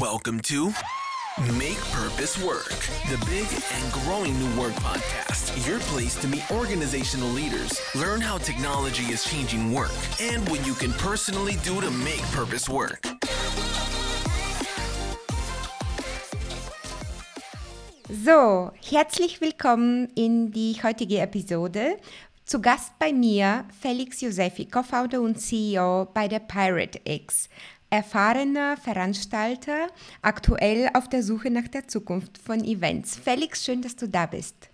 Welcome to Make Purpose Work, the big and growing new work podcast. Your place to meet organizational leaders, learn how technology is changing work, and what you can personally do to make purpose work. So, herzlich willkommen in die heutige Episode. Zu Gast bei mir Felix Josefi, Co-Founder und CEO bei der Pirate X. Erfahrener Veranstalter, aktuell auf der Suche nach der Zukunft von Events. Felix, schön, dass du da bist.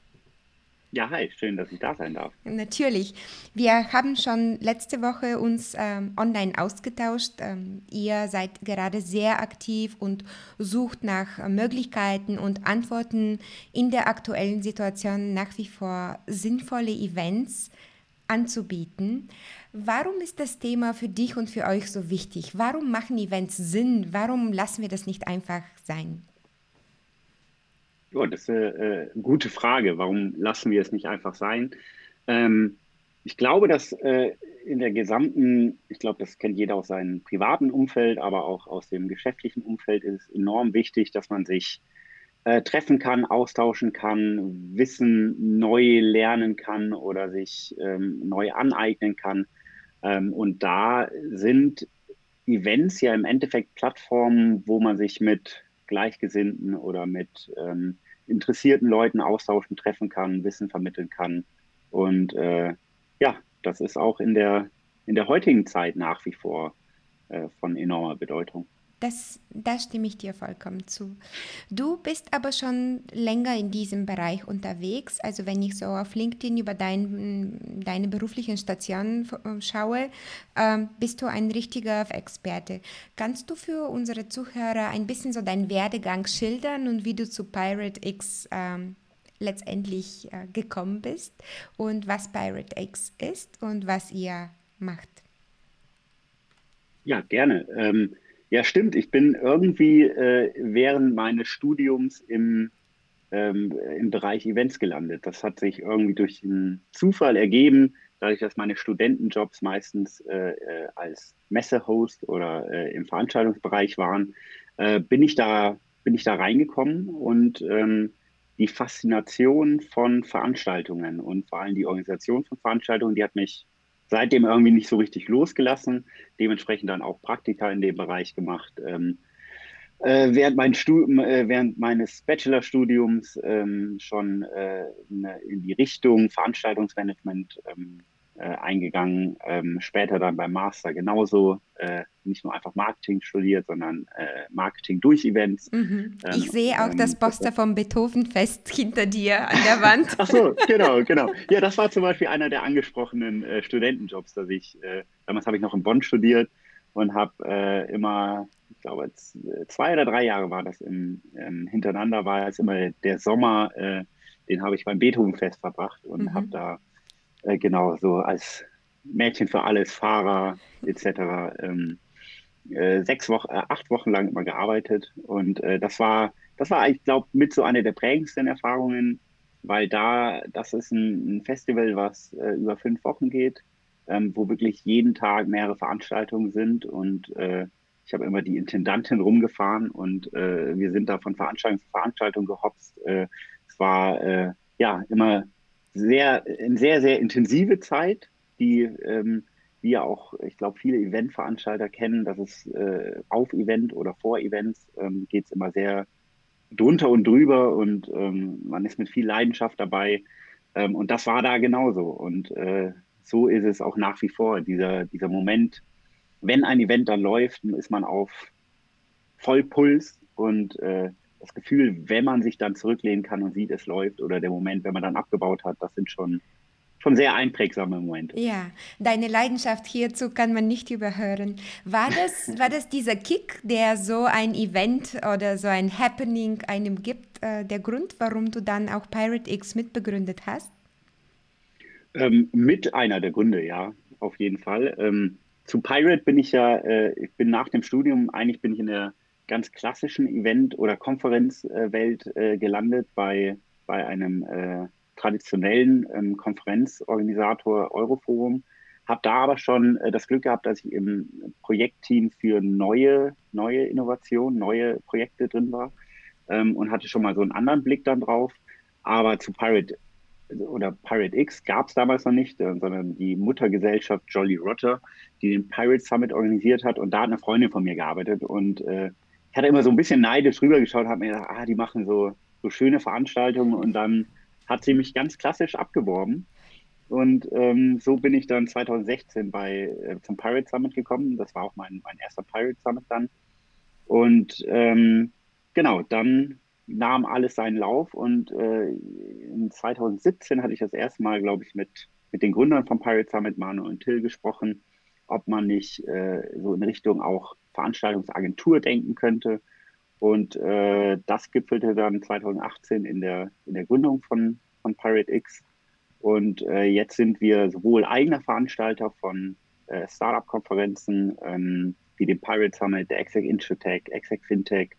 Ja, hi, schön, dass ich da sein darf. Natürlich. Wir haben schon letzte Woche uns ähm, online ausgetauscht. Ähm, ihr seid gerade sehr aktiv und sucht nach Möglichkeiten und Antworten in der aktuellen Situation nach wie vor sinnvolle Events anzubieten. Warum ist das Thema für dich und für euch so wichtig? Warum machen Events Sinn? Warum lassen wir das nicht einfach sein? Ja, das ist eine, äh, eine gute Frage. Warum lassen wir es nicht einfach sein? Ähm, ich glaube, dass äh, in der gesamten, ich glaube, das kennt jeder aus seinem privaten Umfeld, aber auch aus dem geschäftlichen Umfeld, ist es enorm wichtig, dass man sich äh, treffen kann, austauschen kann, Wissen neu lernen kann oder sich ähm, neu aneignen kann. Ähm, und da sind Events ja im Endeffekt Plattformen, wo man sich mit Gleichgesinnten oder mit ähm, interessierten Leuten austauschen, treffen kann, Wissen vermitteln kann. Und äh, ja, das ist auch in der, in der heutigen Zeit nach wie vor äh, von enormer Bedeutung. Das, da stimme ich dir vollkommen zu. Du bist aber schon länger in diesem Bereich unterwegs. Also wenn ich so auf LinkedIn über dein, deine beruflichen Stationen äh, schaue, ähm, bist du ein richtiger Experte. Kannst du für unsere Zuhörer ein bisschen so deinen Werdegang schildern und wie du zu Pirate X ähm, letztendlich äh, gekommen bist und was Pirate X ist und was ihr macht? Ja, gerne. Ähm ja, stimmt. Ich bin irgendwie äh, während meines Studiums im, ähm, im Bereich Events gelandet. Das hat sich irgendwie durch einen Zufall ergeben, dadurch, dass meine Studentenjobs meistens äh, äh als Messehost oder äh, im Veranstaltungsbereich waren, äh, bin ich da bin ich da reingekommen und ähm, die Faszination von Veranstaltungen und vor allem die Organisation von Veranstaltungen, die hat mich seitdem irgendwie nicht so richtig losgelassen. Dementsprechend dann auch Praktika in dem Bereich gemacht. Ähm, äh, während, mein äh, während, meines Bachelorstudiums ähm, schon äh, in die Richtung Veranstaltungsmanagement ähm, äh, eingegangen. Ähm, später dann beim Master genauso äh, nicht nur einfach Marketing studiert, sondern äh, Marketing durch Events. Mhm. Ähm, ich sehe auch ähm, das Poster vom Beethovenfest hinter dir an der Wand. Ach so, genau, genau. Ja, das war zum Beispiel einer der angesprochenen äh, Studentenjobs, dass ich, äh, damals habe ich noch in Bonn studiert und habe äh, immer, ich glaube, zwei oder drei Jahre war das im, ähm, hintereinander, war es immer der Sommer, den habe ich beim Beethovenfest verbracht und mhm. habe da äh, genau, so als Mädchen für alles, Fahrer etc. Ähm, äh, sechs Wochen, äh, acht Wochen lang immer gearbeitet und äh, das war, das war, ich glaube, mit so einer der prägendsten Erfahrungen, weil da, das ist ein, ein Festival, was äh, über fünf Wochen geht, ähm, wo wirklich jeden Tag mehrere Veranstaltungen sind und äh, ich habe immer die Intendantin rumgefahren und äh, wir sind da von Veranstaltung zu Veranstaltung gehopst. es war ja immer sehr, eine sehr, sehr intensive Zeit, die ähm, wir auch, ich glaube, viele Eventveranstalter kennen, dass es äh, auf Event oder vor Events ähm, geht es immer sehr drunter und drüber und ähm, man ist mit viel Leidenschaft dabei. Ähm, und das war da genauso. Und äh, so ist es auch nach wie vor. Dieser, dieser Moment, wenn ein Event dann läuft, ist man auf Vollpuls und äh, das Gefühl, wenn man sich dann zurücklehnen kann und sieht, es läuft, oder der Moment, wenn man dann abgebaut hat, das sind schon, schon sehr einprägsame Momente. Ja, deine Leidenschaft hierzu kann man nicht überhören. War das, war das dieser Kick, der so ein Event oder so ein Happening einem gibt, äh, der Grund, warum du dann auch Pirate X mitbegründet hast? Ähm, mit einer der Gründe, ja, auf jeden Fall. Ähm, zu Pirate bin ich ja, äh, ich bin nach dem Studium, eigentlich bin ich in der ganz klassischen Event- oder Konferenzwelt äh, gelandet bei, bei einem äh, traditionellen ähm, Konferenzorganisator Euroforum. habe da aber schon äh, das Glück gehabt, dass ich im Projektteam für neue, neue Innovationen, neue Projekte drin war ähm, und hatte schon mal so einen anderen Blick dann drauf. Aber zu Pirate oder Pirate X gab es damals noch nicht, äh, sondern die Muttergesellschaft Jolly Roger, die den Pirate Summit organisiert hat. Und da hat eine Freundin von mir gearbeitet. Und äh, ich hatte immer so ein bisschen neidisch rübergeschaut, habe mir gedacht, ah, die machen so, so schöne Veranstaltungen. Und dann hat sie mich ganz klassisch abgeworben. Und ähm, so bin ich dann 2016 bei, äh, zum Pirate Summit gekommen. Das war auch mein, mein erster Pirate Summit dann. Und ähm, genau, dann nahm alles seinen Lauf und äh, in 2017 hatte ich das erste Mal, glaube ich, mit, mit den Gründern von Pirate Summit, Manu und Till, gesprochen, ob man nicht äh, so in Richtung auch Veranstaltungsagentur denken könnte. Und äh, das gipfelte dann 2018 in der, in der Gründung von, von Pirate X. Und äh, jetzt sind wir sowohl eigener Veranstalter von äh, Startup-Konferenzen ähm, wie dem Pirate Summit, der Exec Insurtech, Exec Fintech,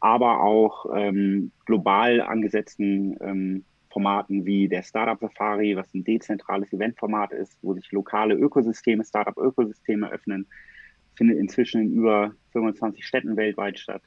aber auch ähm, global angesetzten ähm, Formaten wie der Startup Safari, was ein dezentrales Eventformat ist, wo sich lokale Ökosysteme, Startup-Ökosysteme öffnen, findet inzwischen in über 25 Städten weltweit statt.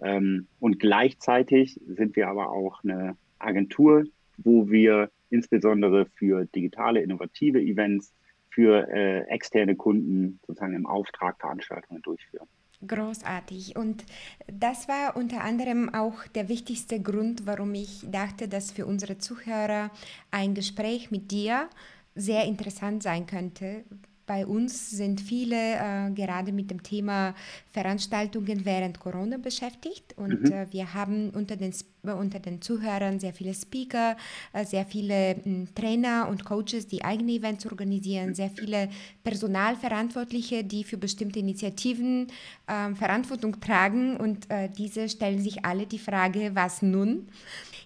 Ähm, und gleichzeitig sind wir aber auch eine Agentur, wo wir insbesondere für digitale, innovative Events, für äh, externe Kunden sozusagen im Auftrag Veranstaltungen durchführen. Großartig. Und das war unter anderem auch der wichtigste Grund, warum ich dachte, dass für unsere Zuhörer ein Gespräch mit dir sehr interessant sein könnte, bei uns sind viele äh, gerade mit dem Thema Veranstaltungen während Corona beschäftigt und mhm. äh, wir haben unter den, unter den Zuhörern sehr viele Speaker, äh, sehr viele hm, Trainer und Coaches, die eigene Events organisieren, sehr viele Personalverantwortliche, die für bestimmte Initiativen ähm, Verantwortung tragen und äh, diese stellen sich alle die Frage, was nun?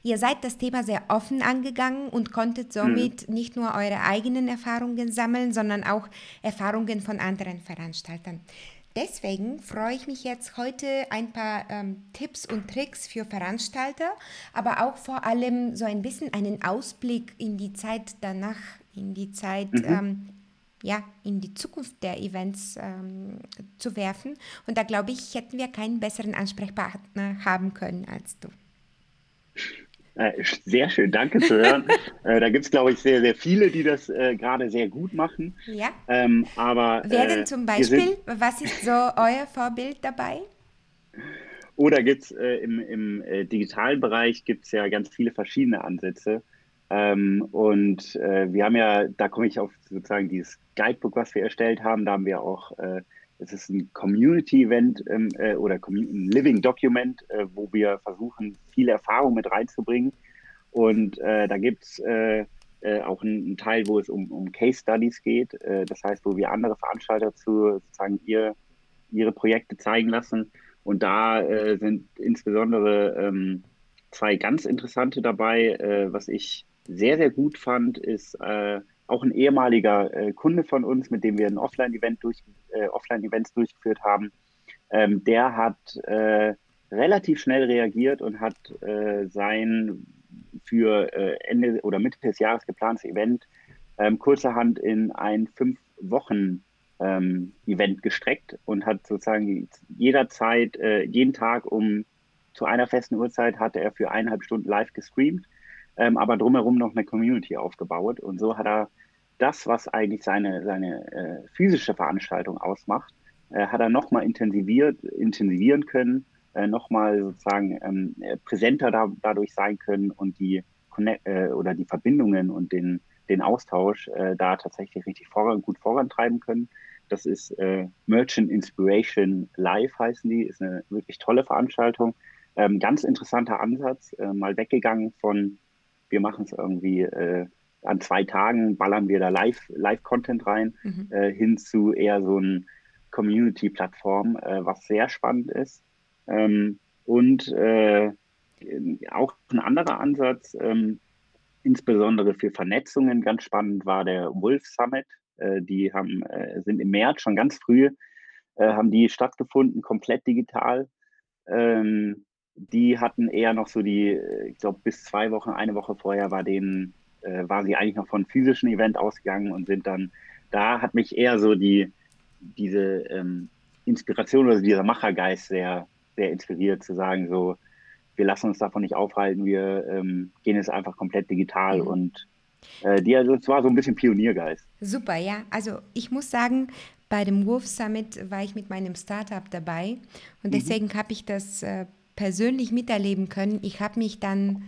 Ihr seid das Thema sehr offen angegangen und konntet somit mhm. nicht nur eure eigenen Erfahrungen sammeln, sondern auch Erfahrungen von anderen Veranstaltern. Deswegen freue ich mich jetzt heute ein paar ähm, Tipps und Tricks für Veranstalter, aber auch vor allem so ein bisschen einen Ausblick in die Zeit danach, in die Zeit, mhm. ähm, ja, in die Zukunft der Events ähm, zu werfen. Und da glaube ich, hätten wir keinen besseren Ansprechpartner haben können als du. Äh, sehr schön, danke zu hören. äh, da gibt es, glaube ich, sehr, sehr viele, die das äh, gerade sehr gut machen. Ja. Ähm, aber, Wer denn äh, zum Beispiel? Was ist so euer Vorbild dabei? Oder gibt es äh, im, im äh, digitalen Bereich gibt's ja ganz viele verschiedene Ansätze. Ähm, und wir haben ja, da komme ich auf sozusagen dieses Guidebook, was wir erstellt haben, da haben wir auch es ist ein Community-Event ähm, äh, oder ein Living Document, äh, wo wir versuchen, viele Erfahrungen mit reinzubringen. Und äh, da gibt es äh, äh, auch einen, Teil, wo es um, um Case Studies geht. Äh, das heißt, wo wir andere Veranstalter zu sozusagen ihr, ihre Projekte zeigen lassen. Und da sind insbesondere ähm, zwei ganz interessante dabei. was ich sehr, sehr gut fand, ist auch ein ehemaliger äh, Kunde von uns, mit dem wir ein Offline-Event durch, äh, Offline-Events durchgeführt haben, ähm, der hat äh, relativ schnell reagiert und hat äh, sein für äh, Ende oder Mitte des Jahres geplantes Event ähm, kurzerhand in ein fünf Wochen ähm, Event gestreckt und hat sozusagen jederzeit, äh, jeden Tag um zu einer festen Uhrzeit hatte er für eineinhalb Stunden live gestreamt ähm, aber drumherum noch eine Community aufgebaut. Und so hat er das, was eigentlich seine, seine äh, physische Veranstaltung ausmacht, äh, hat er nochmal intensiviert, intensivieren können, äh, nochmal sozusagen ähm, äh, präsenter da, dadurch sein können und die Connect, äh, oder die Verbindungen und den, den Austausch äh, da tatsächlich richtig voran, gut vorantreiben können. Das ist äh, Merchant Inspiration Live heißen die, ist eine wirklich tolle Veranstaltung. Ähm, ganz interessanter Ansatz, mal weggegangen von wir machen es irgendwie äh, an zwei Tagen, ballern wir da Live-Content Live rein, mhm. äh, hin zu eher so ein Community-Plattform, äh, was sehr spannend ist. Ähm, und äh, auch ein anderer Ansatz, ähm, insbesondere für Vernetzungen, ganz spannend war der Wolf Summit. Äh, die haben, äh, sind im März schon ganz früh, haben die stattgefunden, komplett digital. Ähm, die hatten eher noch so die, äh, ich glaube, bis zwei Wochen, eine Woche vorher war denen, äh, war sie eigentlich noch von physischen Event ausgegangen und sind dann da hat mich eher so die, diese ähm, Inspiration oder dieser Machergeist sehr, sehr inspiriert, zu sagen, so, wir lassen uns davon nicht aufhalten, wir ähm, gehen jetzt einfach komplett digital mhm. und äh, die, also, es war so ein bisschen Pioniergeist. Super, ja. Also ich muss sagen, bei dem Wolf Summit war ich mit meinem Startup dabei und mhm. deswegen habe ich das äh, persönlich miterleben können. Ich habe mich dann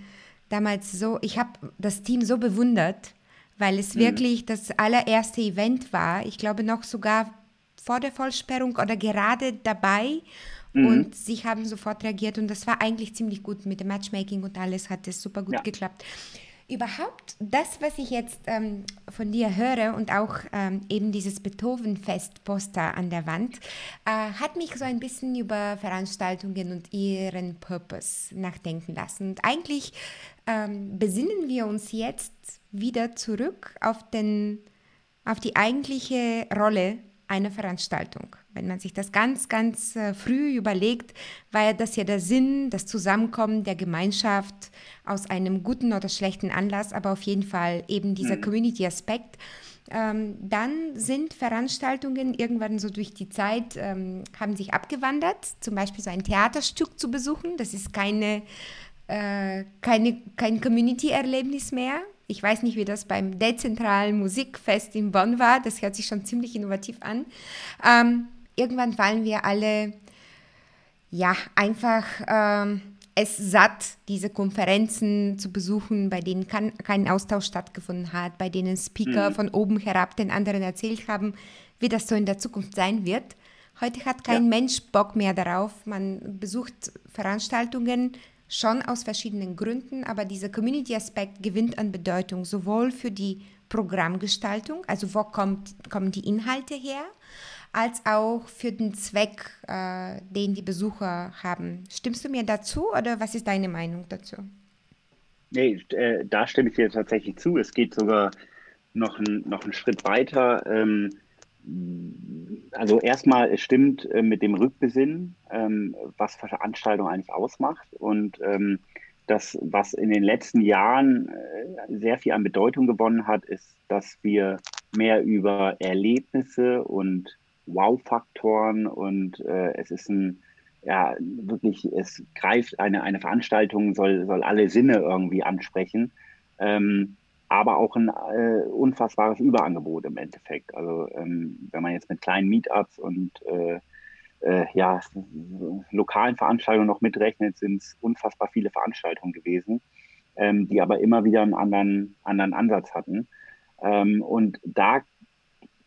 damals so, ich habe das Team so bewundert, weil es mhm. wirklich das allererste Event war. Ich glaube noch sogar vor der Vollsperrung oder gerade dabei. Mhm. Und sie haben sofort reagiert und das war eigentlich ziemlich gut mit dem Matchmaking und alles hat es super gut ja. geklappt. Überhaupt das, was ich jetzt ähm, von dir höre und auch ähm, eben dieses Beethoven-Fest-Poster an der Wand, äh, hat mich so ein bisschen über Veranstaltungen und ihren Purpose nachdenken lassen. Und eigentlich ähm, besinnen wir uns jetzt wieder zurück auf, den, auf die eigentliche Rolle einer Veranstaltung. Wenn man sich das ganz, ganz äh, früh überlegt, war ja das ja der Sinn, das Zusammenkommen der Gemeinschaft aus einem guten oder schlechten Anlass, aber auf jeden Fall eben dieser mhm. Community-Aspekt. Ähm, dann sind Veranstaltungen irgendwann so durch die Zeit, ähm, haben sich abgewandert, zum Beispiel so ein Theaterstück zu besuchen. Das ist keine, äh, keine, kein Community-Erlebnis mehr, ich weiß nicht, wie das beim dezentralen Musikfest in Bonn war. Das hört sich schon ziemlich innovativ an. Ähm, irgendwann fallen wir alle, ja, einfach ähm, es satt, diese Konferenzen zu besuchen, bei denen kann, kein Austausch stattgefunden hat, bei denen Speaker mhm. von oben herab den anderen erzählt haben, wie das so in der Zukunft sein wird. Heute hat kein ja. Mensch Bock mehr darauf. Man besucht Veranstaltungen, schon aus verschiedenen Gründen, aber dieser Community-Aspekt gewinnt an Bedeutung, sowohl für die Programmgestaltung, also wo kommt, kommen die Inhalte her, als auch für den Zweck, äh, den die Besucher haben. Stimmst du mir dazu oder was ist deine Meinung dazu? Nee, äh, da stimme ich dir tatsächlich zu. Es geht sogar noch, ein, noch einen Schritt weiter. Ähm, also erstmal, es stimmt äh, mit dem Rückbesinnen, ähm, was Veranstaltung eigentlich ausmacht. Und ähm, das, was in den letzten Jahren äh, sehr viel an Bedeutung gewonnen hat, ist, dass wir mehr über Erlebnisse und Wow-Faktoren und äh, es ist ein, ja, wirklich, es greift eine, eine Veranstaltung, soll, soll alle Sinne irgendwie ansprechen. Ähm, aber auch ein äh, unfassbares Überangebot im Endeffekt. Also ähm, wenn man jetzt mit kleinen Meetups und äh, äh, ja, lokalen Veranstaltungen noch mitrechnet, sind es unfassbar viele Veranstaltungen gewesen, ähm, die aber immer wieder einen anderen, anderen Ansatz hatten. Ähm, und da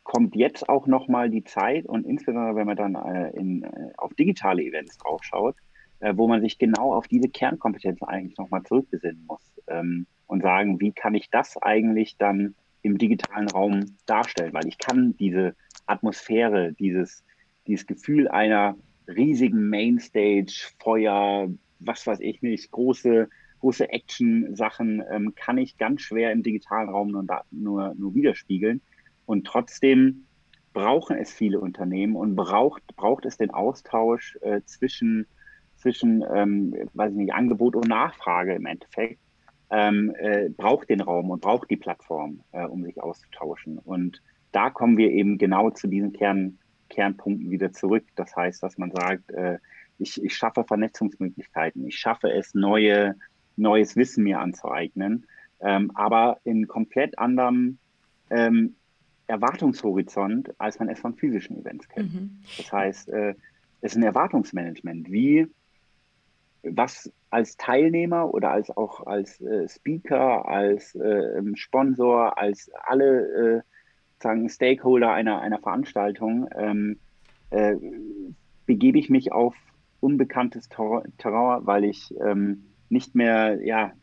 kommt jetzt auch nochmal die Zeit und insbesondere wenn man dann äh, in, äh, auf digitale Events draufschaut, äh, wo man sich genau auf diese Kernkompetenzen eigentlich nochmal zurückbesinnen muss. Ähm, und sagen, wie kann ich das eigentlich dann im digitalen Raum darstellen? Weil ich kann diese Atmosphäre, dieses, dieses Gefühl einer riesigen Mainstage, Feuer, was weiß ich nicht, große, große Action-Sachen, ähm, kann ich ganz schwer im digitalen Raum nur, nur, nur widerspiegeln. Und trotzdem brauchen es viele Unternehmen und braucht, braucht es den Austausch äh, zwischen, zwischen ähm, weiß ich nicht, Angebot und Nachfrage im Endeffekt ähm, äh, braucht den Raum und braucht die Plattform, äh, um sich auszutauschen. Und da kommen wir eben genau zu diesen Kern, Kernpunkten wieder zurück. Das heißt, dass man sagt, äh, ich, ich schaffe Vernetzungsmöglichkeiten, ich schaffe es, neue, neues Wissen mir anzueignen, ähm, aber in komplett anderem ähm, Erwartungshorizont, als man es von physischen Events kennt. Mhm. Das heißt, äh, es ist ein Erwartungsmanagement. Wie, was als Teilnehmer oder als auch als äh, Speaker, als äh, Sponsor, als alle äh, sagen Stakeholder einer, einer Veranstaltung ähm, äh, begebe ich mich auf unbekanntes Terrain, weil ich ähm, nicht mehr ja,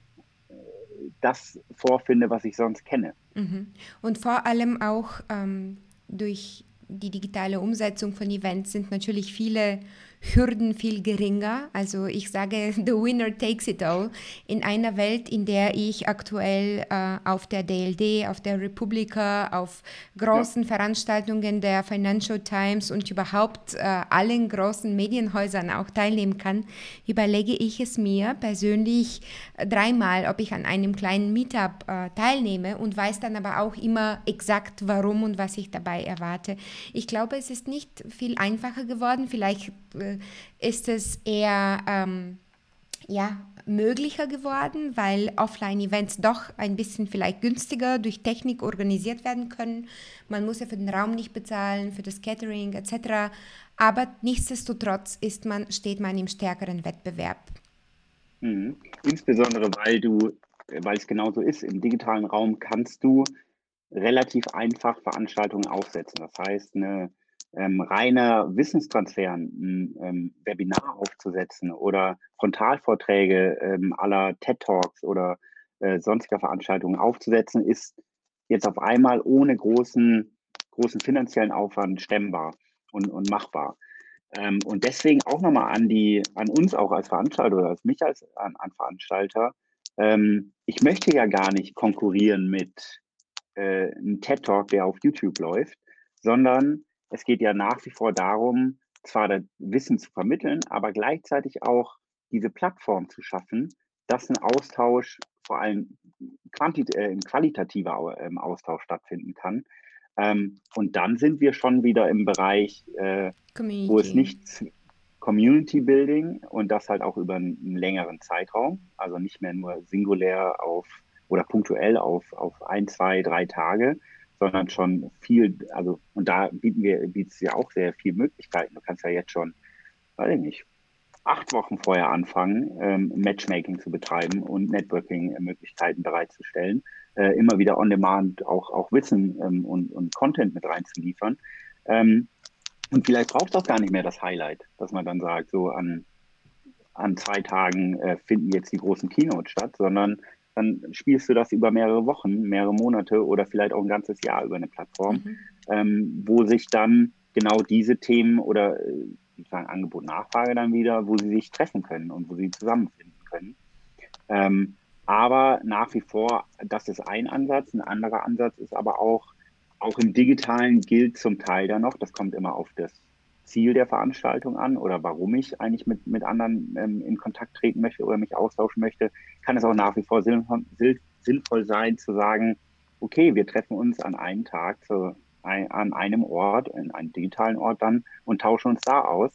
das vorfinde, was ich sonst kenne. Mhm. Und vor allem auch ähm, durch die digitale Umsetzung von Events sind natürlich viele Hürden viel geringer. Also ich sage, the winner takes it all. In einer Welt, in der ich aktuell äh, auf der DLD, auf der Republika, auf großen ja. Veranstaltungen der Financial Times und überhaupt äh, allen großen Medienhäusern auch teilnehmen kann, überlege ich es mir persönlich dreimal, ob ich an einem kleinen Meetup äh, teilnehme und weiß dann aber auch immer exakt, warum und was ich dabei erwarte. Ich glaube, es ist nicht viel einfacher geworden. Vielleicht ist es eher ähm, ja, möglicher geworden, weil Offline-Events doch ein bisschen vielleicht günstiger durch Technik organisiert werden können. Man muss ja für den Raum nicht bezahlen, für das Catering etc. Aber nichtsdestotrotz ist man, steht man im stärkeren Wettbewerb. Mhm. Insbesondere weil du, weil es genauso ist, im digitalen Raum kannst du relativ einfach Veranstaltungen aufsetzen. Das heißt, eine ähm, reiner Wissenstransfer, ein ähm, Webinar aufzusetzen oder Frontalvorträge ähm, aller TED Talks oder äh, sonstiger Veranstaltungen aufzusetzen, ist jetzt auf einmal ohne großen, großen finanziellen Aufwand stemmbar und, und machbar. Ähm, und deswegen auch nochmal an die, an uns auch als Veranstalter oder als mich als an, an Veranstalter. Ähm, ich möchte ja gar nicht konkurrieren mit äh, einem TED Talk, der auf YouTube läuft, sondern es geht ja nach wie vor darum, zwar das Wissen zu vermitteln, aber gleichzeitig auch diese Plattform zu schaffen, dass ein Austausch, vor allem quantit äh, qualitativer äh, Austausch stattfinden kann. Ähm, und dann sind wir schon wieder im Bereich, äh, wo es nicht Community Building und das halt auch über einen längeren Zeitraum, also nicht mehr nur singulär auf oder punktuell auf, auf ein, zwei, drei Tage, sondern schon viel, also, und da bieten wir, bietet es ja auch sehr viele Möglichkeiten. Du kannst ja jetzt schon, weiß ich nicht, acht Wochen vorher anfangen, ähm, Matchmaking zu betreiben und Networking-Möglichkeiten bereitzustellen, äh, immer wieder on demand auch, auch Wissen ähm, und, und Content mit reinzuliefern. Ähm, und vielleicht braucht es auch gar nicht mehr das Highlight, dass man dann sagt, so an, an zwei Tagen äh, finden jetzt die großen Keynotes statt, sondern dann spielst du das über mehrere Wochen, mehrere Monate oder vielleicht auch ein ganzes Jahr über eine Plattform, mhm. ähm, wo sich dann genau diese Themen oder äh, sozusagen Angebot, Nachfrage dann wieder, wo sie sich treffen können und wo sie zusammenfinden können. Ähm, aber nach wie vor, das ist ein Ansatz. Ein anderer Ansatz ist aber auch, auch im Digitalen gilt zum Teil dann noch, das kommt immer auf das Ziel der Veranstaltung an oder warum ich eigentlich mit, mit anderen ähm, in Kontakt treten möchte oder mich austauschen möchte, kann es auch nach wie vor sinnvoll, sinnvoll sein zu sagen, okay, wir treffen uns an einem Tag zu, ein, an einem Ort, in einem digitalen Ort dann und tauschen uns da aus,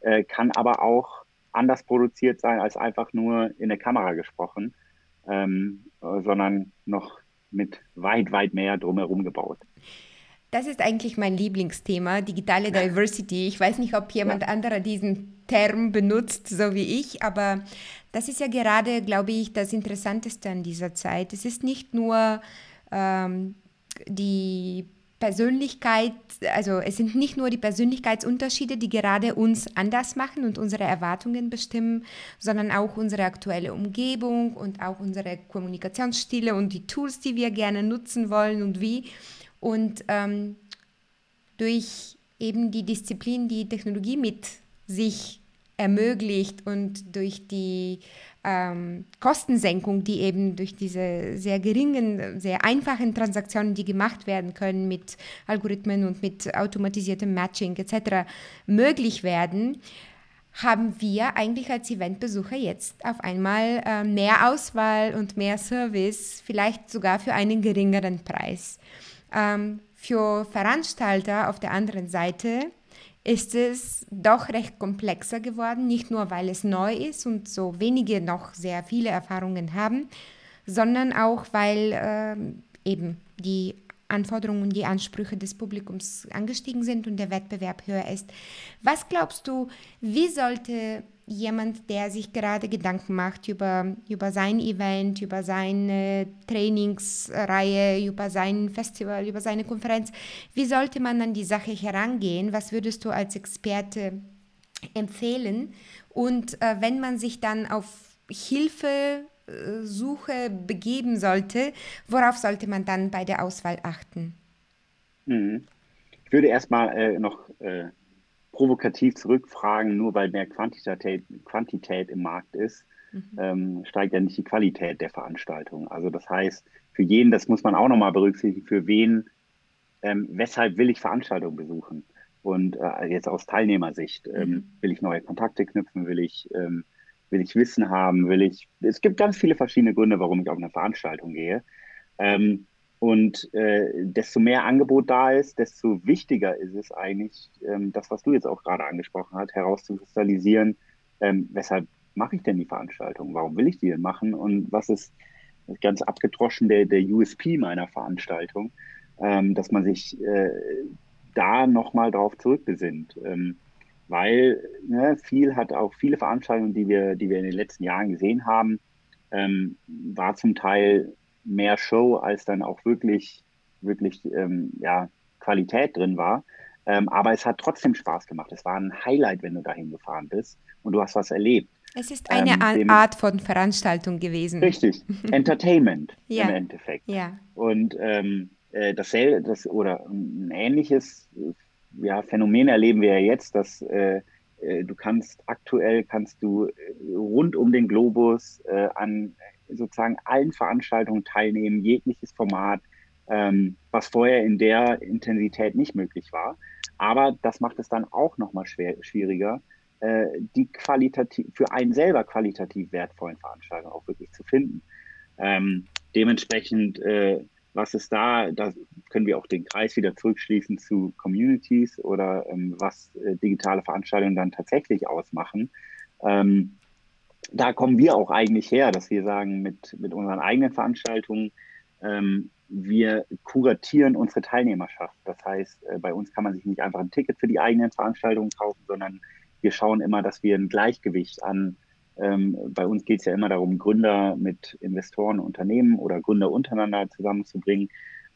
äh, kann aber auch anders produziert sein als einfach nur in der Kamera gesprochen, ähm, sondern noch mit weit, weit mehr drumherum gebaut. Das ist eigentlich mein Lieblingsthema, digitale Diversity. Ich weiß nicht, ob jemand ja. anderer diesen Term benutzt, so wie ich, aber das ist ja gerade, glaube ich, das Interessanteste an dieser Zeit. Es ist nicht nur ähm, die Persönlichkeit, also es sind nicht nur die Persönlichkeitsunterschiede, die gerade uns anders machen und unsere Erwartungen bestimmen, sondern auch unsere aktuelle Umgebung und auch unsere Kommunikationsstile und die Tools, die wir gerne nutzen wollen und wie. Und ähm, durch eben die Disziplin, die Technologie mit sich ermöglicht und durch die ähm, Kostensenkung, die eben durch diese sehr geringen, sehr einfachen Transaktionen, die gemacht werden können mit Algorithmen und mit automatisiertem Matching etc., möglich werden, haben wir eigentlich als Eventbesucher jetzt auf einmal äh, mehr Auswahl und mehr Service, vielleicht sogar für einen geringeren Preis. Ähm, für Veranstalter auf der anderen Seite ist es doch recht komplexer geworden, nicht nur weil es neu ist und so wenige noch sehr viele Erfahrungen haben, sondern auch weil äh, eben die Anforderungen und die Ansprüche des Publikums angestiegen sind und der Wettbewerb höher ist. Was glaubst du, wie sollte jemand, der sich gerade Gedanken macht über, über sein Event, über seine Trainingsreihe, über sein Festival, über seine Konferenz, wie sollte man an die Sache herangehen? Was würdest du als Experte empfehlen? Und äh, wenn man sich dann auf Hilfesuche begeben sollte, worauf sollte man dann bei der Auswahl achten? Mhm. Ich würde erstmal äh, noch äh, provokativ zurückfragen, nur weil mehr Quantität, Quantität im Markt ist, mhm. ähm, steigt ja nicht die Qualität der Veranstaltung. Also das heißt, für jeden, das muss man auch nochmal berücksichtigen, für wen, ähm, weshalb will ich Veranstaltungen besuchen? Und äh, jetzt aus Teilnehmersicht, ähm, mhm. will ich neue Kontakte knüpfen, will ich, ähm, will ich Wissen haben, will ich, es gibt ganz viele verschiedene Gründe, warum ich auf eine Veranstaltung gehe. Ähm, und äh, desto mehr Angebot da ist, desto wichtiger ist es eigentlich, ähm, das, was du jetzt auch gerade angesprochen hast, herauszukristallisieren, ähm, weshalb mache ich denn die Veranstaltung? Warum will ich die denn machen? Und was ist ganz abgedroschen der, der USP meiner Veranstaltung, ähm, dass man sich äh, da nochmal drauf zurückbesinnt. Ähm, weil ne, viel hat auch viele Veranstaltungen, die wir, die wir in den letzten Jahren gesehen haben, ähm, war zum Teil mehr Show, als dann auch wirklich, wirklich ähm, ja, Qualität drin war. Ähm, aber es hat trotzdem Spaß gemacht. Es war ein Highlight, wenn du dahin gefahren bist und du hast was erlebt. Es ist eine ähm, Art von Veranstaltung gewesen. Richtig. Entertainment ja. im Endeffekt. Ja. Und ähm, äh, dasselbe, das, oder ein ähnliches ja, Phänomen erleben wir ja jetzt, dass äh, äh du kannst aktuell kannst du äh, rund um den Globus äh, an sozusagen allen Veranstaltungen teilnehmen, jegliches Format, ähm, was vorher in der Intensität nicht möglich war. Aber das macht es dann auch nochmal schwieriger, äh, die qualitativ, für einen selber qualitativ wertvollen Veranstaltungen auch wirklich zu finden. Ähm, dementsprechend, äh, was ist da, da können wir auch den Kreis wieder zurückschließen zu Communities oder ähm, was äh, digitale Veranstaltungen dann tatsächlich ausmachen. Ähm, da kommen wir auch eigentlich her, dass wir sagen, mit, mit unseren eigenen Veranstaltungen, ähm, wir kuratieren unsere Teilnehmerschaft. Das heißt, äh, bei uns kann man sich nicht einfach ein Ticket für die eigenen Veranstaltungen kaufen, sondern wir schauen immer, dass wir ein Gleichgewicht an, ähm, bei uns geht es ja immer darum, Gründer mit Investoren, Unternehmen oder Gründer untereinander zusammenzubringen,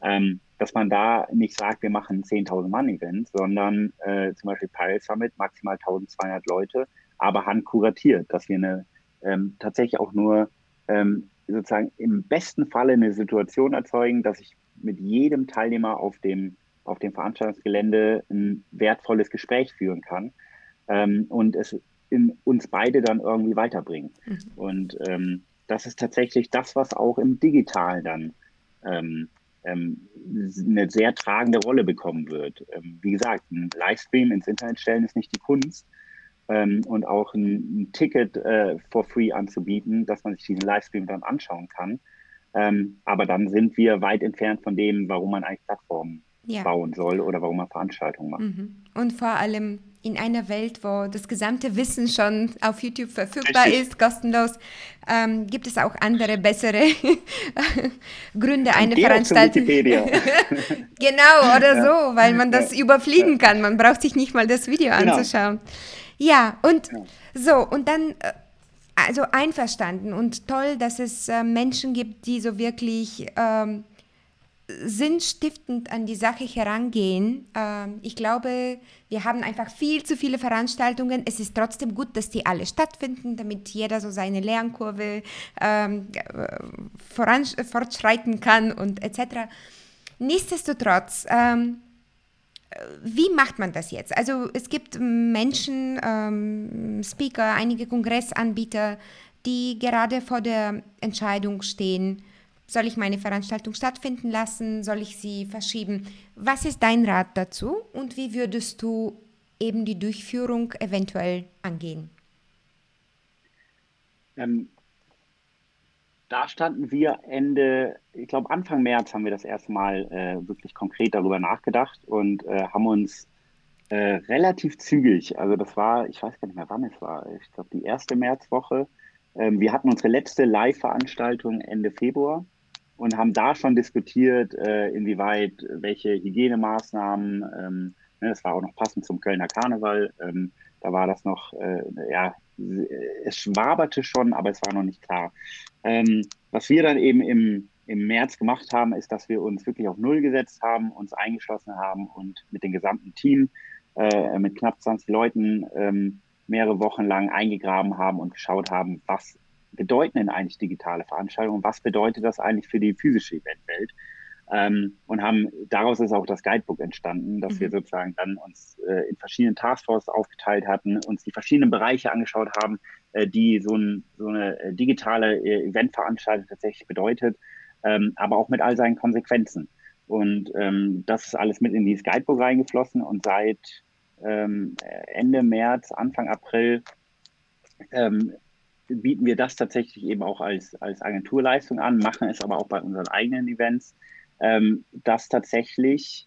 ähm, dass man da nicht sagt, wir machen 10.000 Mann-Events, sondern äh, zum Beispiel Pirate Summit, maximal 1.200 Leute, aber handkuratiert, dass wir eine ähm, tatsächlich auch nur ähm, sozusagen im besten Falle eine Situation erzeugen, dass ich mit jedem Teilnehmer auf dem, auf dem Veranstaltungsgelände ein wertvolles Gespräch führen kann. Ähm, und es in, uns beide dann irgendwie weiterbringen. Mhm. Und ähm, das ist tatsächlich das, was auch im Digitalen dann ähm, ähm, eine sehr tragende Rolle bekommen wird. Ähm, wie gesagt, ein Livestream ins Internet stellen ist nicht die Kunst, ähm, und auch ein, ein Ticket äh, for free anzubieten, dass man sich diesen Livestream dann anschauen kann. Ähm, aber dann sind wir weit entfernt von dem, warum man eigentlich Plattformen ja. bauen soll oder warum man Veranstaltungen macht. Mhm. Und vor allem in einer Welt, wo das gesamte Wissen schon auf YouTube verfügbar Richtig. ist, kostenlos, ähm, gibt es auch andere, bessere Gründe, eine Geh Veranstaltung. genau, oder ja. so, weil man das ja. überfliegen kann. Man braucht sich nicht mal das Video genau. anzuschauen. Ja, und ja. so, und dann, äh, also einverstanden und toll, dass es äh, Menschen gibt, die so wirklich ähm, sinnstiftend an die Sache herangehen. Ähm, ich glaube, wir haben einfach viel zu viele Veranstaltungen. Es ist trotzdem gut, dass die alle stattfinden, damit jeder so seine Lernkurve ähm, äh, fortschreiten kann und etc. Nichtsdestotrotz, ähm, wie macht man das jetzt? Also es gibt Menschen, Speaker, einige Kongressanbieter, die gerade vor der Entscheidung stehen, soll ich meine Veranstaltung stattfinden lassen, soll ich sie verschieben? Was ist dein Rat dazu und wie würdest du eben die Durchführung eventuell angehen? Ähm, da standen wir Ende, ich glaube Anfang März haben wir das erste Mal äh, wirklich konkret darüber nachgedacht und äh, haben uns äh, relativ zügig, also das war, ich weiß gar nicht mehr wann es war, ich glaube die erste Märzwoche, ähm, wir hatten unsere letzte Live-Veranstaltung Ende Februar und haben da schon diskutiert, äh, inwieweit welche Hygienemaßnahmen, ähm, ne, das war auch noch passend zum Kölner Karneval, ähm, da war das noch, äh, ja, es schwaberte schon, aber es war noch nicht klar. Ähm, was wir dann eben im, im März gemacht haben, ist, dass wir uns wirklich auf Null gesetzt haben, uns eingeschlossen haben und mit dem gesamten Team, äh, mit knapp 20 Leuten, ähm, mehrere Wochen lang eingegraben haben und geschaut haben, was bedeuten denn eigentlich digitale Veranstaltungen? Was bedeutet das eigentlich für die physische Eventwelt? Ähm, und haben, daraus ist auch das Guidebook entstanden, dass mhm. wir sozusagen dann uns äh, in verschiedenen Taskforces aufgeteilt hatten, uns die verschiedenen Bereiche angeschaut haben, äh, die so, ein, so eine äh, digitale äh, Eventveranstaltung tatsächlich bedeutet, ähm, aber auch mit all seinen Konsequenzen. Und ähm, das ist alles mit in dieses Guidebook reingeflossen und seit ähm, Ende März, Anfang April ähm, bieten wir das tatsächlich eben auch als, als Agenturleistung an, machen es aber auch bei unseren eigenen Events ähm, dass tatsächlich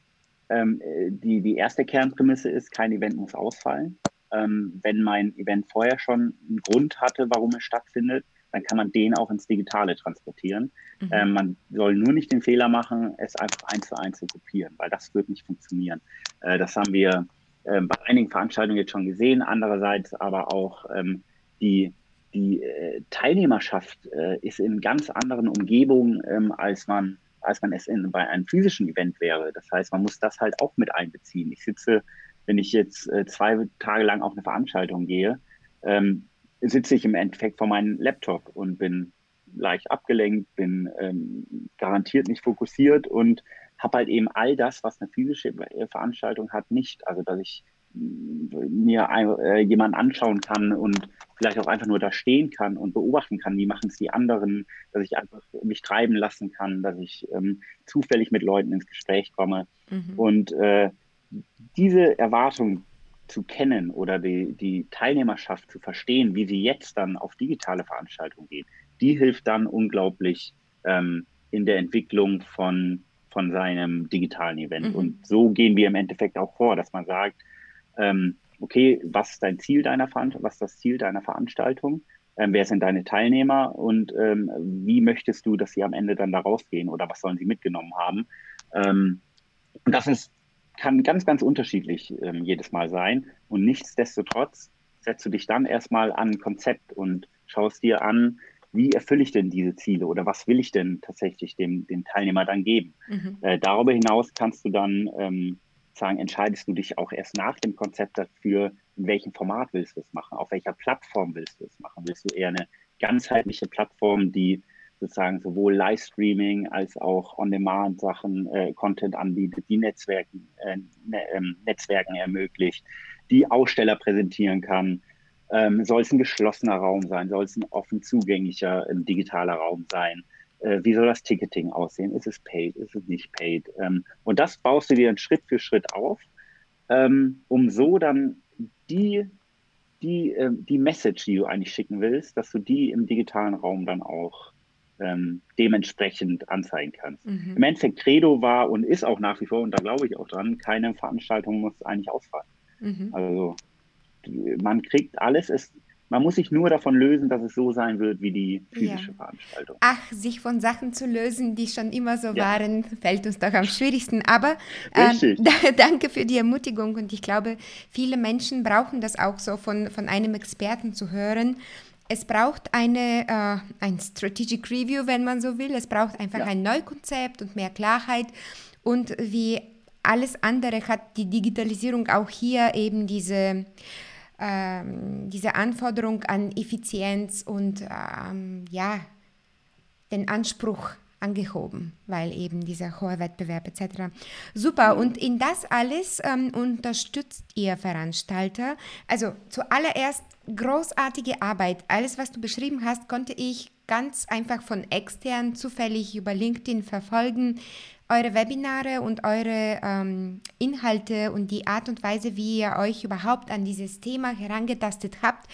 ähm, die, die erste Kernprämisse ist, kein Event muss ausfallen. Ähm, wenn mein Event vorher schon einen Grund hatte, warum es stattfindet, dann kann man den auch ins Digitale transportieren. Mhm. Ähm, man soll nur nicht den Fehler machen, es einfach eins zu eins zu kopieren, weil das wird nicht funktionieren. Äh, das haben wir äh, bei einigen Veranstaltungen jetzt schon gesehen. Andererseits aber auch ähm, die, die äh, Teilnehmerschaft äh, ist in ganz anderen Umgebungen, ähm, als man als man es in, bei einem physischen Event wäre. Das heißt, man muss das halt auch mit einbeziehen. Ich sitze, wenn ich jetzt äh, zwei Tage lang auf eine Veranstaltung gehe, ähm, sitze ich im Endeffekt vor meinem Laptop und bin leicht abgelenkt, bin ähm, garantiert nicht fokussiert und habe halt eben all das, was eine physische Veranstaltung hat, nicht. Also dass ich mir äh, jemanden anschauen kann und vielleicht auch einfach nur da stehen kann und beobachten kann, wie machen es die anderen, dass ich einfach mich treiben lassen kann, dass ich ähm, zufällig mit Leuten ins Gespräch komme. Mhm. Und äh, diese Erwartung zu kennen oder die, die Teilnehmerschaft zu verstehen, wie sie jetzt dann auf digitale Veranstaltungen geht, die hilft dann unglaublich ähm, in der Entwicklung von, von seinem digitalen Event. Mhm. Und so gehen wir im Endeffekt auch vor, dass man sagt, ähm, okay, was ist dein Ziel deiner Veranstaltung, was ist das Ziel deiner Veranstaltung? Ähm, wer sind deine Teilnehmer und ähm, wie möchtest du, dass sie am Ende dann da rausgehen oder was sollen sie mitgenommen haben? Ähm, und das ist, kann ganz, ganz unterschiedlich ähm, jedes Mal sein. Und nichtsdestotrotz setzt du dich dann erstmal an ein Konzept und schaust dir an, wie erfülle ich denn diese Ziele oder was will ich denn tatsächlich dem, dem Teilnehmer dann geben? Mhm. Äh, darüber hinaus kannst du dann ähm, sagen, entscheidest du dich auch erst nach dem Konzept dafür, in welchem Format willst du es machen, auf welcher Plattform willst du es machen. Willst du eher eine ganzheitliche Plattform, die sozusagen sowohl Livestreaming als auch On-Demand-Sachen, äh, Content anbietet, die Netzwerken, äh, ne, ähm, Netzwerken ermöglicht, die Aussteller präsentieren kann. Ähm, soll es ein geschlossener Raum sein? Soll es ein offen zugänglicher äh, digitaler Raum sein? Äh, wie soll das Ticketing aussehen? Ist es paid? Ist es nicht paid? Ähm, und das baust du dir dann Schritt für Schritt auf, ähm, um so dann die, die, äh, die Message, die du eigentlich schicken willst, dass du die im digitalen Raum dann auch ähm, dementsprechend anzeigen kannst. Mhm. Im Endeffekt Credo war und ist auch nach wie vor, und da glaube ich auch dran, keine Veranstaltung muss eigentlich ausfallen. Mhm. Also man kriegt alles, es, man muss sich nur davon lösen, dass es so sein wird wie die physische ja. Veranstaltung. Ach, sich von Sachen zu lösen, die schon immer so ja. waren, fällt uns doch am schwierigsten. Aber äh, danke für die Ermutigung und ich glaube, viele Menschen brauchen das auch so von, von einem Experten zu hören. Es braucht eine, äh, ein Strategic Review, wenn man so will. Es braucht einfach ja. ein Neukonzept und mehr Klarheit. Und wie alles andere hat die Digitalisierung auch hier eben diese ähm, diese Anforderung an Effizienz und ähm, ja, den Anspruch angehoben, weil eben dieser hohe Wettbewerb etc. Super, und in das alles ähm, unterstützt ihr Veranstalter. Also zuallererst großartige Arbeit. Alles, was du beschrieben hast, konnte ich ganz einfach von extern zufällig über LinkedIn verfolgen eure Webinare und eure ähm, Inhalte und die Art und Weise, wie ihr euch überhaupt an dieses Thema herangetastet habt.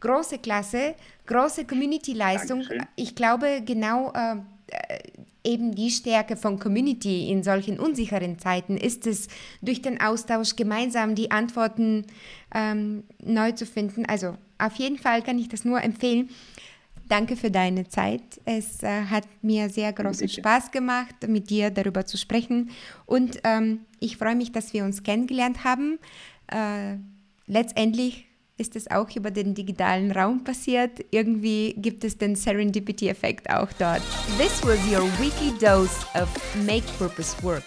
Große Klasse, große Community-Leistung. Ich glaube, genau äh, äh, eben die Stärke von Community in solchen unsicheren Zeiten ist es, durch den Austausch gemeinsam die Antworten ähm, neu zu finden. Also auf jeden Fall kann ich das nur empfehlen. Danke für deine Zeit. Es äh, hat mir sehr großen Spaß gemacht, mit dir darüber zu sprechen. Und ähm, ich freue mich, dass wir uns kennengelernt haben. Äh, letztendlich ist es auch über den digitalen Raum passiert. Irgendwie gibt es den Serendipity-Effekt auch dort. This was your weekly dose of Make Purpose Work.